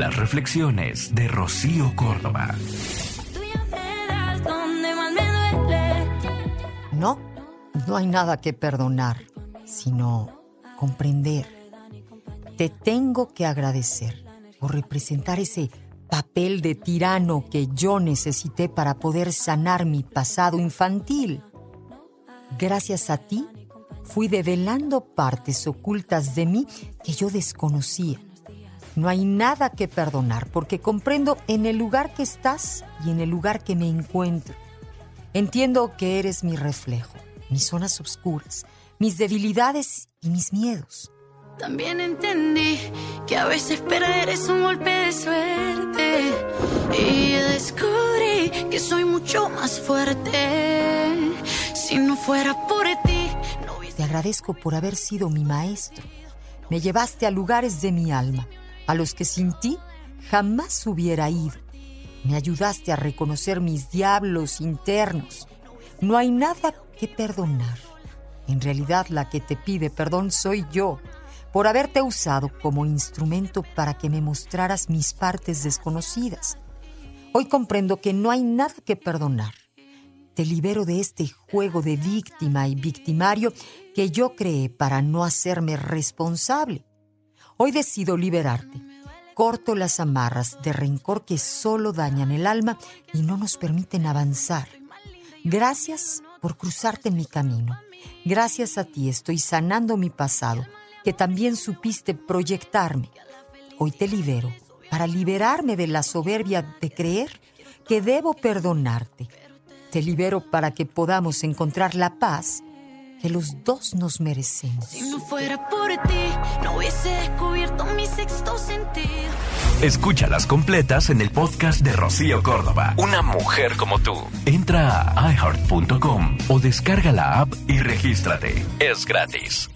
Las reflexiones de Rocío Córdoba. No, no hay nada que perdonar, sino comprender. Te tengo que agradecer por representar ese papel de tirano que yo necesité para poder sanar mi pasado infantil. Gracias a ti, fui develando partes ocultas de mí que yo desconocía. No hay nada que perdonar porque comprendo en el lugar que estás y en el lugar que me encuentro. Entiendo que eres mi reflejo, mis zonas oscuras, mis debilidades y mis miedos. También entendí que a veces perder es un golpe de suerte. Y descubrí que soy mucho más fuerte. Si no fuera por ti, no hubiese... Te agradezco por haber sido mi maestro. Me llevaste a lugares de mi alma a los que sin ti jamás hubiera ido. Me ayudaste a reconocer mis diablos internos. No hay nada que perdonar. En realidad la que te pide perdón soy yo, por haberte usado como instrumento para que me mostraras mis partes desconocidas. Hoy comprendo que no hay nada que perdonar. Te libero de este juego de víctima y victimario que yo creé para no hacerme responsable. Hoy decido liberarte. Corto las amarras de rencor que solo dañan el alma y no nos permiten avanzar. Gracias por cruzarte en mi camino. Gracias a ti estoy sanando mi pasado, que también supiste proyectarme. Hoy te libero para liberarme de la soberbia de creer que debo perdonarte. Te libero para que podamos encontrar la paz que los dos nos merecemos. Si no fuera por ti, no hubiese descubierto mi sexto sentido. Escúchalas completas en el podcast de Rocío Córdoba. Una mujer como tú. Entra a iheart.com o descarga la app y regístrate. Es gratis.